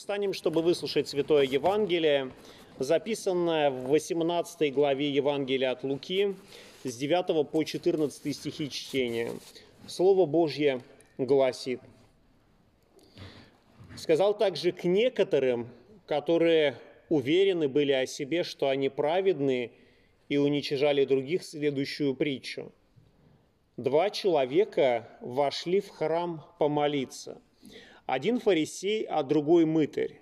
Встанем, чтобы выслушать Святое Евангелие, записанное в 18 главе Евангелия от Луки, с 9 по 14 стихи чтения. Слово Божье гласит. Сказал также к некоторым, которые уверены были о себе, что они праведны, и уничижали других следующую притчу. Два человека вошли в храм помолиться. Один фарисей, а другой мытарь.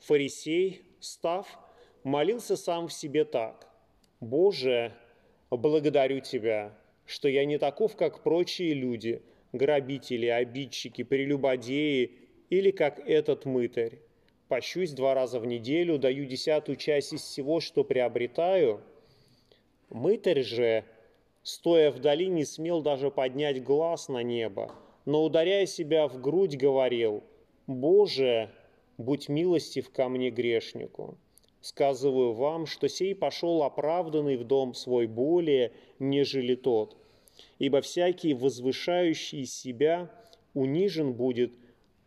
Фарисей, став, молился сам в себе так. «Боже, благодарю Тебя, что я не таков, как прочие люди, грабители, обидчики, прелюбодеи или как этот мытарь. Пощусь два раза в неделю, даю десятую часть из всего, что приобретаю – Мытарь же, стоя вдали, не смел даже поднять глаз на небо, но, ударяя себя в грудь, говорил, «Боже, будь милостив ко мне грешнику». Сказываю вам, что сей пошел оправданный в дом свой более, нежели тот. Ибо всякий, возвышающий себя, унижен будет,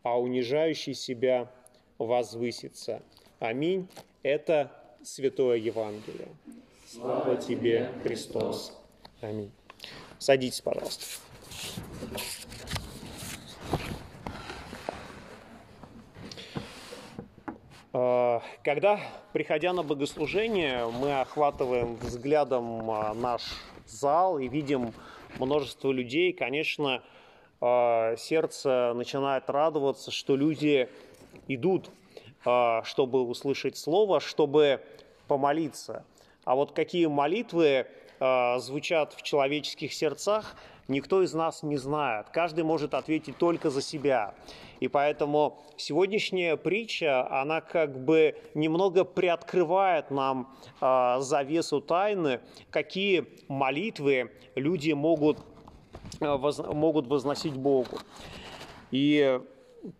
а унижающий себя возвысится. Аминь. Это Святое Евангелие. Слава тебе, Христос. Аминь. Садитесь, пожалуйста. Когда, приходя на богослужение, мы охватываем взглядом а, наш зал и видим множество людей, конечно, а, сердце начинает радоваться, что люди идут, чтобы услышать Слово, чтобы помолиться – а вот какие молитвы э, звучат в человеческих сердцах, никто из нас не знает. Каждый может ответить только за себя. И поэтому сегодняшняя притча, она как бы немного приоткрывает нам э, завесу тайны, какие молитвы люди могут, э, могут возносить Богу. И,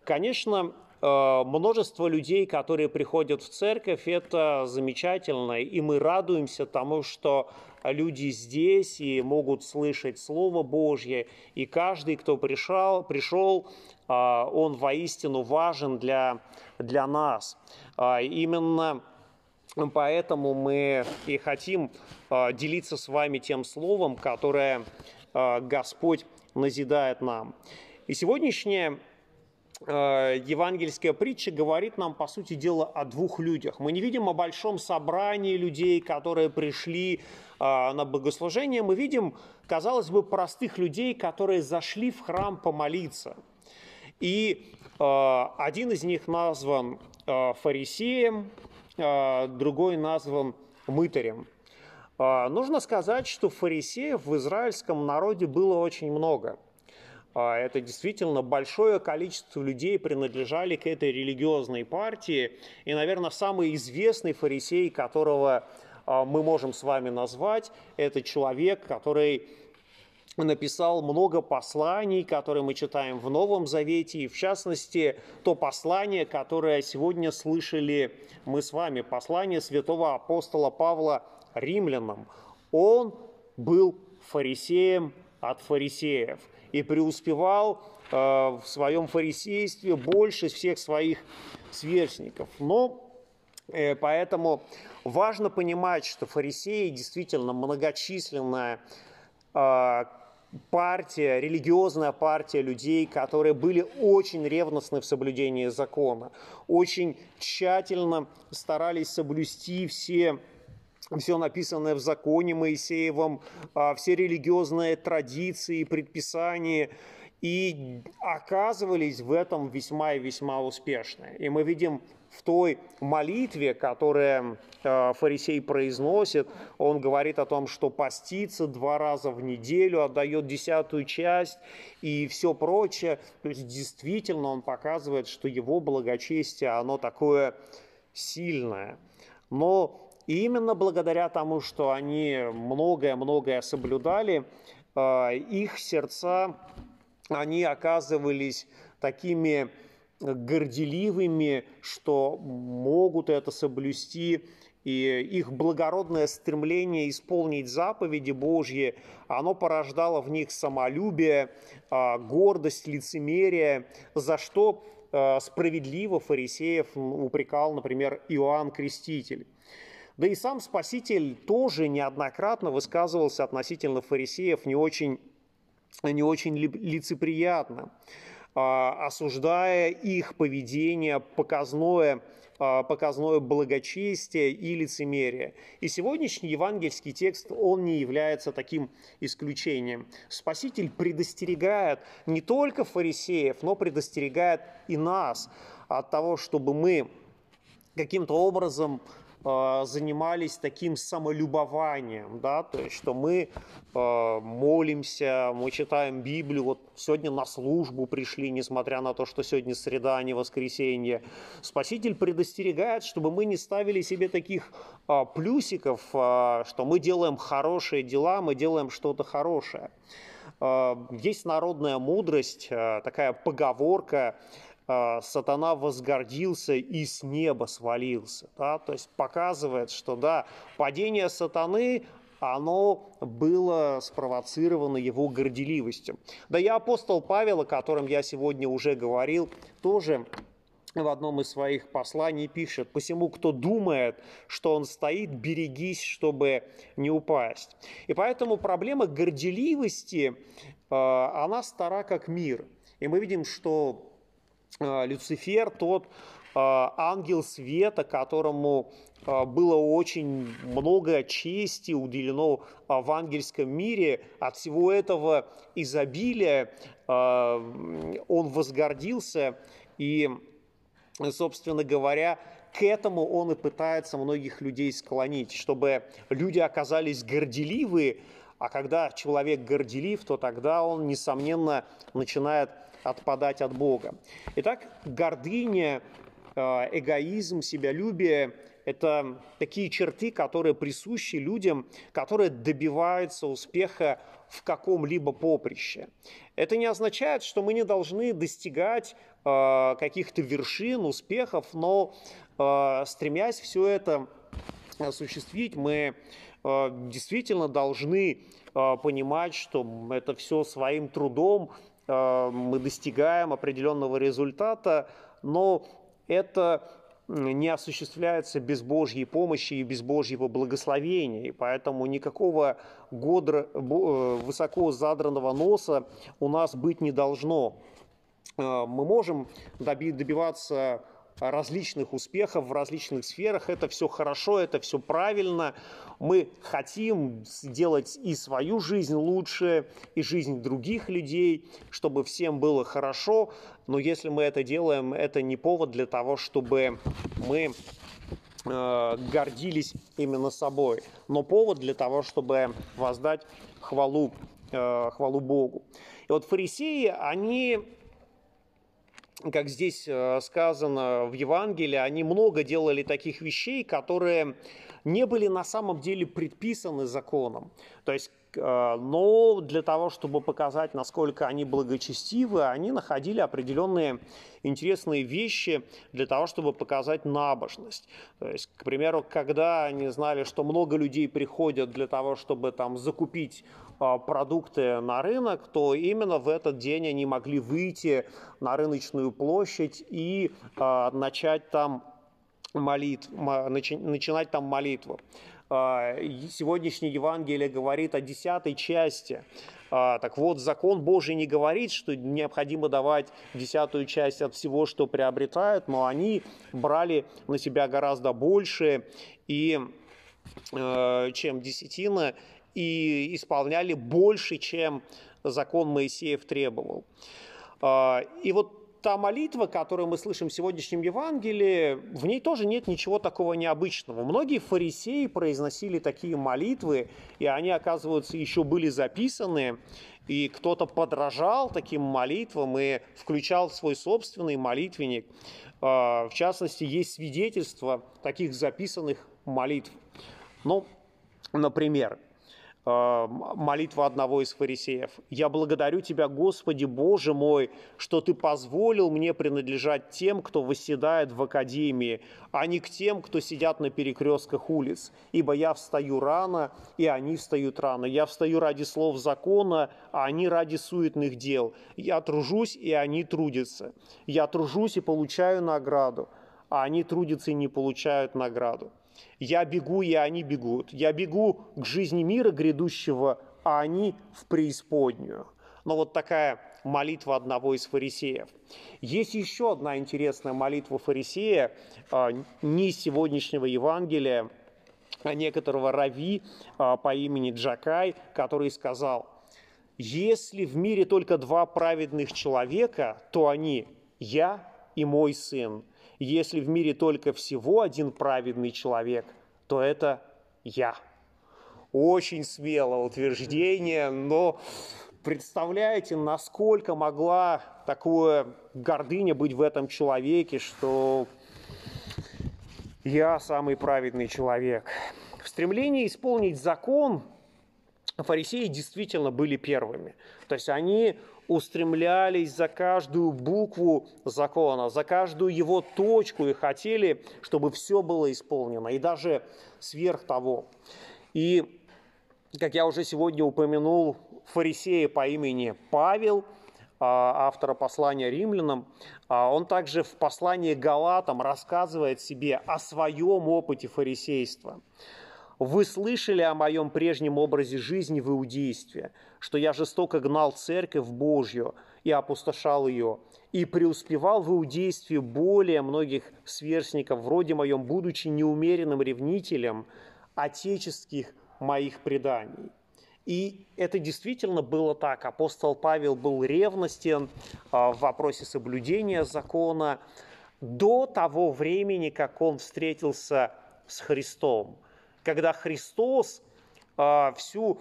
конечно, множество людей, которые приходят в церковь, это замечательно, и мы радуемся тому, что люди здесь и могут слышать Слово Божье, и каждый, кто пришел, пришел э, он воистину важен для, для нас. Э, именно поэтому мы и хотим делиться с вами тем Словом, которое Господь назидает нам. И сегодняшнее Э, евангельская притча говорит нам, по сути дела, о двух людях. Мы не видим о большом собрании людей, которые пришли э, на богослужение. Мы видим, казалось бы, простых людей, которые зашли в храм помолиться. И э, один из них назван фарисеем, другой назван мытарем. Нужно сказать, что фарисеев в израильском народе было очень много – это действительно большое количество людей принадлежали к этой религиозной партии. И, наверное, самый известный фарисей, которого а, мы можем с вами назвать, это человек, который написал много посланий, которые мы читаем в Новом Завете, и в частности то послание, которое сегодня слышали мы с вами, послание святого апостола Павла римлянам. Он был фарисеем от фарисеев – и преуспевал э, в своем фарисействе больше всех своих сверстников. Но э, поэтому важно понимать, что фарисеи действительно многочисленная э, партия, религиозная партия людей, которые были очень ревностны в соблюдении закона, очень тщательно старались соблюсти все все написанное в законе Моисеевом, а, все религиозные традиции, предписания, и оказывались в этом весьма и весьма успешны. И мы видим в той молитве, которую а, фарисей произносит, он говорит о том, что постится два раза в неделю, отдает десятую часть и все прочее. То есть действительно он показывает, что его благочестие, оно такое сильное. Но и именно благодаря тому, что они многое-многое соблюдали, э, их сердца, они оказывались такими горделивыми, что могут это соблюсти, и их благородное стремление исполнить заповеди Божьи, оно порождало в них самолюбие, э, гордость, лицемерие, за что справедливо фарисеев упрекал, например, Иоанн Креститель. Да и сам Спаситель тоже неоднократно высказывался относительно фарисеев не очень, не очень лицеприятно, а, осуждая их поведение показное – а, показное благочестие и лицемерие. И сегодняшний евангельский текст, он не является таким исключением. Спаситель предостерегает не только фарисеев, но предостерегает и нас от того, чтобы мы каким-то образом занимались таким самолюбованием, да, то есть, что мы э, молимся, мы читаем Библию, вот сегодня на службу пришли, несмотря на то, что сегодня среда, а не воскресенье. Спаситель предостерегает, чтобы мы не ставили себе таких э, плюсиков, э, что мы делаем хорошие дела, мы делаем что-то хорошее. Э, есть народная мудрость, э, такая поговорка, сатана возгордился и с неба свалился. Да? То есть показывает, что да, падение сатаны оно было спровоцировано его горделивостью. Да и апостол Павел, о котором я сегодня уже говорил, тоже в одном из своих посланий пишет, «Посему, кто думает, что он стоит, берегись, чтобы не упасть». И поэтому проблема горделивости, а, она стара как мир. И мы видим, что Люцифер, тот э, ангел света, которому э, было очень много чести уделено в ангельском мире. От всего этого изобилия он возгордился и, собственно говоря, к этому он и пытается многих людей склонить, чтобы люди оказались горделивы, а когда человек горделив, то тогда он, несомненно, начинает отпадать от Бога. Итак, гордыня, э, эгоизм, себялюбие – это такие черты, которые присущи людям, которые добиваются успеха в каком-либо поприще. Это не означает, что мы не должны достигать э, каких-то вершин, успехов, но э, стремясь все это осуществить, мы действительно должны понимать, что это все своим трудом мы достигаем определенного результата, но это не осуществляется без Божьей помощи и без Божьего благословения. И поэтому никакого годра, э, высоко задранного носа у нас быть не должно. Э, мы можем добиваться различных успехов в различных сферах. Это все хорошо, это все правильно. Мы хотим сделать и свою жизнь лучше, и жизнь других людей, чтобы всем было хорошо. Но если мы это делаем, это не повод для того, чтобы мы э, гордились именно собой, но повод для того, чтобы воздать хвалу, э, хвалу Богу. И вот фарисеи, они как здесь э, сказано в Евангелии, они много делали таких вещей, которые не были на самом деле предписаны законом. То есть э, но для того, чтобы показать, насколько они благочестивы, они находили определенные интересные вещи для того, чтобы показать набожность. То есть, к примеру, когда они знали, что много людей приходят для того, чтобы там закупить продукты на рынок, то именно в этот день они могли выйти на рыночную площадь и а, начать там молитв, начинать там молитву. А, сегодняшнее Евангелие говорит о десятой части. Так вот, закон Божий не говорит, что необходимо давать десятую часть от всего, что приобретают, но они брали на себя гораздо больше, и, чем десятина, и исполняли больше, чем закон Моисеев требовал. А, и вот та молитва, которую мы слышим в сегодняшнем Евангелии, в ней тоже нет ничего такого необычного. Многие фарисеи произносили такие молитвы, и они, оказывается, еще были записаны, и кто-то подражал таким молитвам и включал свой собственный молитвенник. А, в частности, есть свидетельства таких записанных молитв. Ну, например, молитва одного из фарисеев. «Я благодарю Тебя, Господи, Боже мой, что Ты позволил мне принадлежать тем, кто восседает в академии, а не к тем, кто сидят на перекрестках улиц. Ибо я встаю рано, и они встают рано. Я встаю ради слов закона, а они ради суетных дел. Я тружусь, и они трудятся. Я тружусь и получаю награду, а они трудятся и не получают награду. Я бегу, и они бегут. Я бегу к жизни мира грядущего, а они в преисподнюю. Но вот такая молитва одного из фарисеев. Есть еще одна интересная молитва фарисея, а, не из сегодняшнего Евангелия, а некоторого рави а, по имени Джакай, который сказал, «Если в мире только два праведных человека, то они – я и мой сын. Если в мире только всего один праведный человек, то это я. Очень смелое утверждение, но представляете, насколько могла такая гордыня быть в этом человеке, что я самый праведный человек. В стремлении исполнить закон фарисеи действительно были первыми. То есть они устремлялись за каждую букву закона, за каждую его точку и хотели, чтобы все было исполнено, и даже сверх того. И, как я уже сегодня упомянул, фарисея по имени Павел, а, автора послания римлянам, а, он также в послании Галатам рассказывает себе о своем опыте фарисейства – вы слышали о моем прежнем образе жизни в иудействе, что я жестоко гнал церковь Божью и опустошал ее, и преуспевал в иудействе более многих сверстников, вроде моем, будучи неумеренным ревнителем отеческих моих преданий. И это действительно было так. Апостол Павел был ревностен а, в вопросе соблюдения закона до того времени, как он встретился с Христом когда Христос э, всю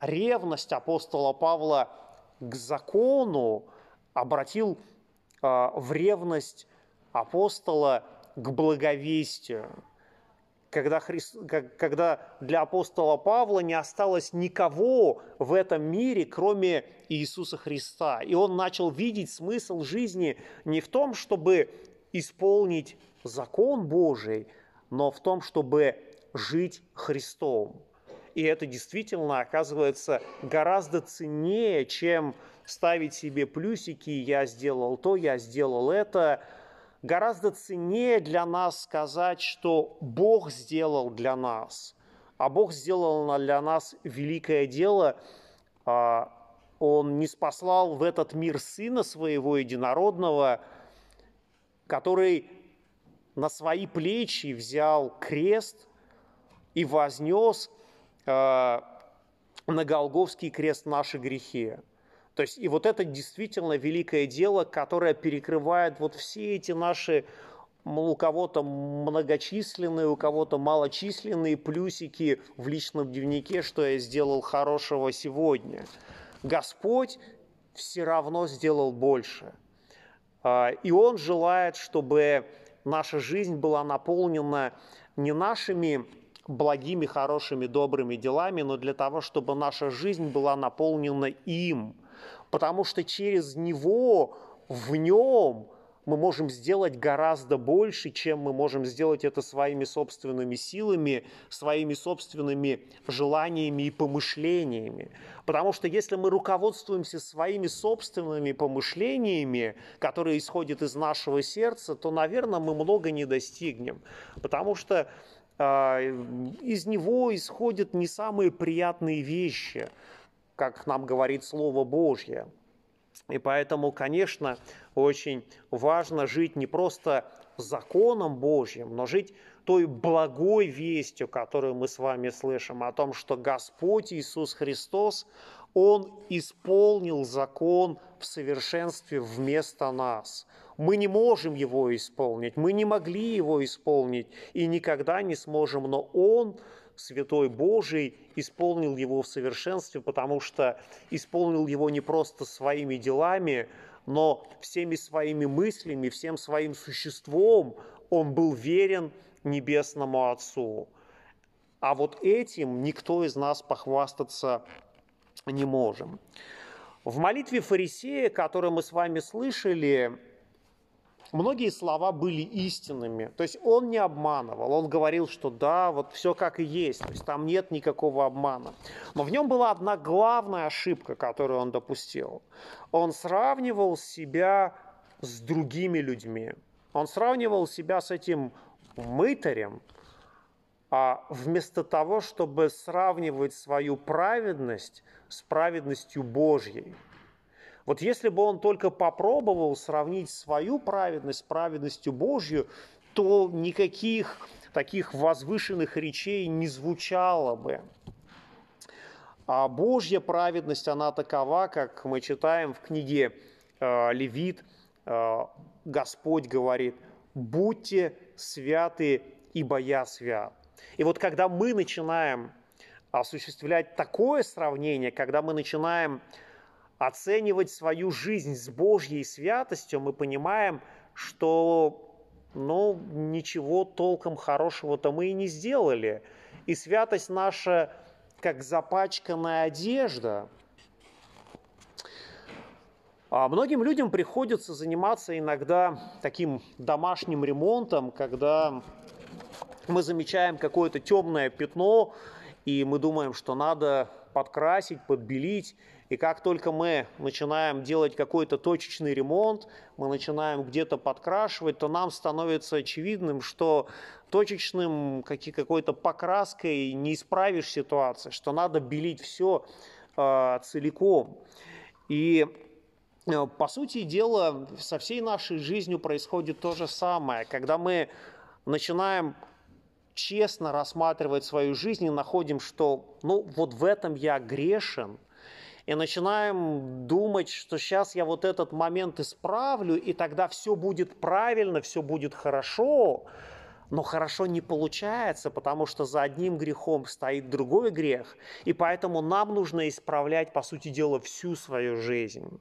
ревность апостола Павла к закону обратил э, в ревность апостола к благовестию. Когда, Христ, когда для апостола Павла не осталось никого в этом мире, кроме Иисуса Христа. И он начал видеть смысл жизни не в том, чтобы исполнить закон Божий, но в том, чтобы жить Христом. И это действительно оказывается гораздо ценнее, чем ставить себе плюсики «я сделал то, я сделал это». Гораздо ценнее для нас сказать, что Бог сделал для нас. А Бог сделал для нас великое дело. А, Он не спаслал в этот мир Сына Своего Единородного, который на свои плечи взял крест – и вознес э, на Голговский крест наши грехи. То есть и вот это действительно великое дело, которое перекрывает вот все эти наши у кого-то многочисленные, у кого-то малочисленные плюсики в личном дневнике, что я сделал хорошего сегодня. Господь все равно сделал больше. А, и Он желает, чтобы наша жизнь была наполнена не нашими благими, хорошими, добрыми делами, но для того, чтобы наша жизнь была наполнена им. Потому что через него, в нем мы можем сделать гораздо больше, чем мы можем сделать это своими собственными силами, своими собственными желаниями и помышлениями. Потому что если мы руководствуемся своими собственными помышлениями, которые исходят из нашего сердца, то, наверное, мы много не достигнем. Потому что из него исходят не самые приятные вещи, как нам говорит Слово Божье. И поэтому, конечно, очень важно жить не просто законом Божьим, но жить той благой вестью, которую мы с вами слышим, о том, что Господь Иисус Христос, Он исполнил закон в совершенстве вместо нас. Мы не можем его исполнить, мы не могли его исполнить и никогда не сможем, но Он, Святой Божий, исполнил его в совершенстве, потому что исполнил его не просто своими делами, но всеми своими мыслями, всем своим существом Он был верен Небесному Отцу. А вот этим никто из нас похвастаться не можем. В молитве фарисея, которую мы с вами слышали, многие слова были истинными. То есть он не обманывал, он говорил, что да, вот все как и есть, то есть там нет никакого обмана. Но в нем была одна главная ошибка, которую он допустил. Он сравнивал себя с другими людьми. Он сравнивал себя с этим мытарем, а вместо того, чтобы сравнивать свою праведность с праведностью Божьей. Вот если бы он только попробовал сравнить свою праведность с праведностью Божью, то никаких таких возвышенных речей не звучало бы. А Божья праведность, она такова, как мы читаем в книге э, Левит, э, Господь говорит, будьте святы, ибо я свят. И вот когда мы начинаем осуществлять такое сравнение, когда мы начинаем оценивать свою жизнь с Божьей святостью, мы понимаем, что ну, ничего толком хорошего-то мы и не сделали. И святость наша, как запачканная одежда. А многим людям приходится заниматься иногда таким домашним ремонтом, когда мы замечаем какое-то темное пятно, и мы думаем, что надо подкрасить, подбелить. И как только мы начинаем делать какой-то точечный ремонт, мы начинаем где-то подкрашивать, то нам становится очевидным, что точечным какой-то покраской не исправишь ситуацию, что надо белить все э, целиком. И э, по сути дела, со всей нашей жизнью происходит то же самое. Когда мы начинаем честно рассматривать свою жизнь и находим, что ну вот в этом я грешен, и начинаем думать, что сейчас я вот этот момент исправлю, и тогда все будет правильно, все будет хорошо, но хорошо не получается, потому что за одним грехом стоит другой грех, и поэтому нам нужно исправлять, по сути дела, всю свою жизнь.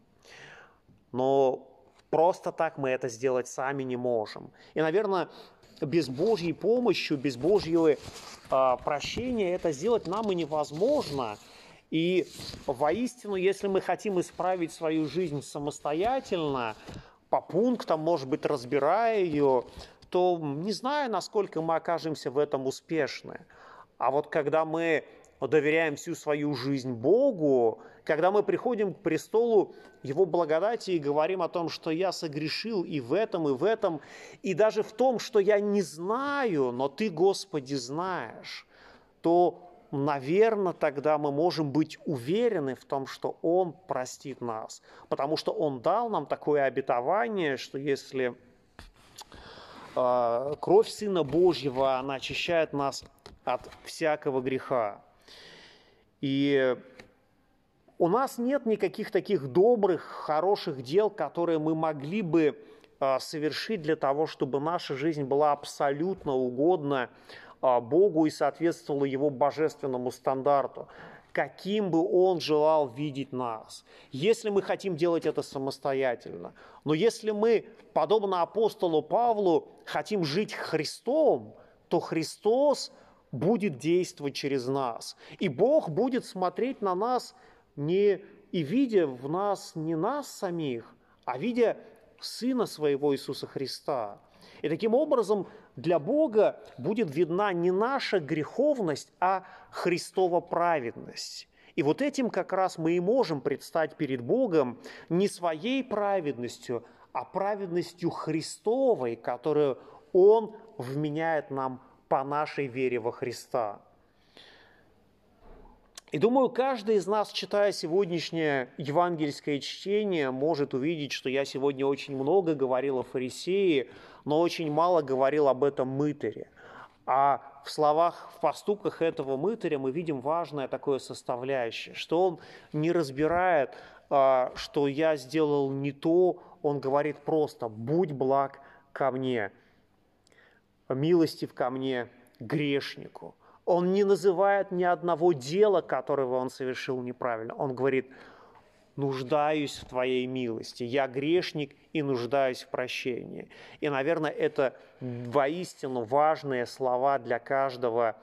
Но просто так мы это сделать сами не можем. И, наверное, без Божьей помощи, без Божьего э, прощения это сделать нам и невозможно. И воистину, если мы хотим исправить свою жизнь самостоятельно, по пунктам, может быть, разбирая ее, то не знаю, насколько мы окажемся в этом успешны. А вот когда мы доверяем всю свою жизнь Богу, когда мы приходим к престолу Его благодати и говорим о том, что я согрешил и в этом, и в этом, и даже в том, что я не знаю, но Ты, Господи, знаешь, то, наверное, тогда мы можем быть уверены в том, что Он простит нас, потому что Он дал нам такое обетование, что если э, кровь Сына Божьего, она очищает нас от всякого греха. И у нас нет никаких таких добрых, хороших дел, которые мы могли бы а, совершить для того, чтобы наша жизнь была абсолютно угодна Богу и соответствовала Его божественному стандарту каким бы Он желал видеть нас, если мы хотим делать это самостоятельно. Но если мы, подобно апостолу Павлу, хотим жить Христом, то Христос будет действовать через нас. И Бог будет смотреть на нас не и видя в нас не нас самих, а видя Сына Своего Иисуса Христа. И таким образом для Бога будет видна не наша греховность, а Христова праведность. И вот этим как раз мы и можем предстать перед Богом не своей праведностью, а праведностью Христовой, которую Он вменяет нам по нашей вере во Христа. И думаю, каждый из нас, читая сегодняшнее евангельское чтение, может увидеть, что я сегодня очень много говорил о фарисее, но очень мало говорил об этом мытаре. А в словах, в поступках этого мытаря мы видим важное такое составляющее, что он не разбирает, а, что я сделал не то, он говорит просто «будь благ ко мне» милостив ко мне, грешнику. Он не называет ни одного дела, которого он совершил неправильно. Он говорит, нуждаюсь в Твоей милости. Я грешник и нуждаюсь в прощении. И, наверное, это воистину важные слова для каждого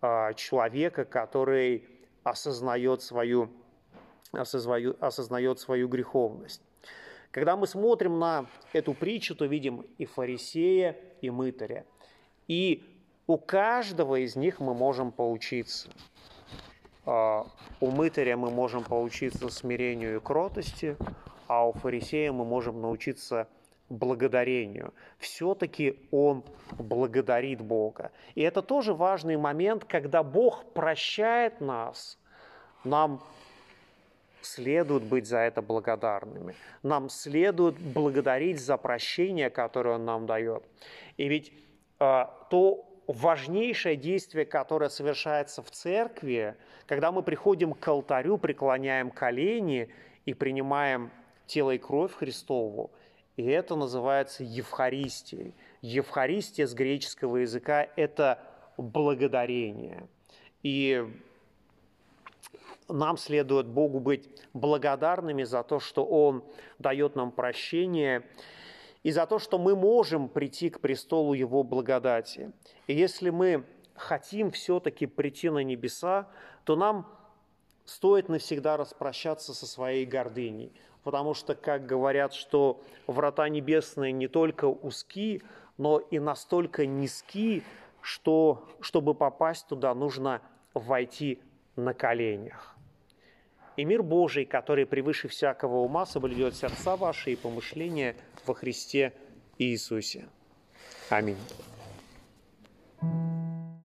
а, человека, который осознает свою, осознает, осознает свою греховность. Когда мы смотрим на эту притчу, то видим и фарисея, и мытаря. И у каждого из них мы можем поучиться. А, у мытаря мы можем поучиться смирению и кротости, а у фарисея мы можем научиться благодарению. Все-таки он благодарит Бога. И это тоже важный момент, когда Бог прощает нас, нам следует быть за это благодарными. Нам следует благодарить за прощение, которое Он нам дает. И ведь э, то важнейшее действие, которое совершается в церкви, когда мы приходим к алтарю, преклоняем колени и принимаем тело и кровь Христову, и это называется Евхаристией. Евхаристия с греческого языка – это благодарение. И нам следует Богу быть благодарными за то, что Он дает нам прощение, и за то, что мы можем прийти к престолу Его благодати. И если мы хотим все-таки прийти на небеса, то нам стоит навсегда распрощаться со своей гордыней – потому что, как говорят, что врата небесные не только узки, но и настолько низки, что, чтобы попасть туда, нужно войти на коленях. И мир Божий, который превыше всякого ума, соблюдет сердца ваши и помышления во Христе Иисусе. Аминь.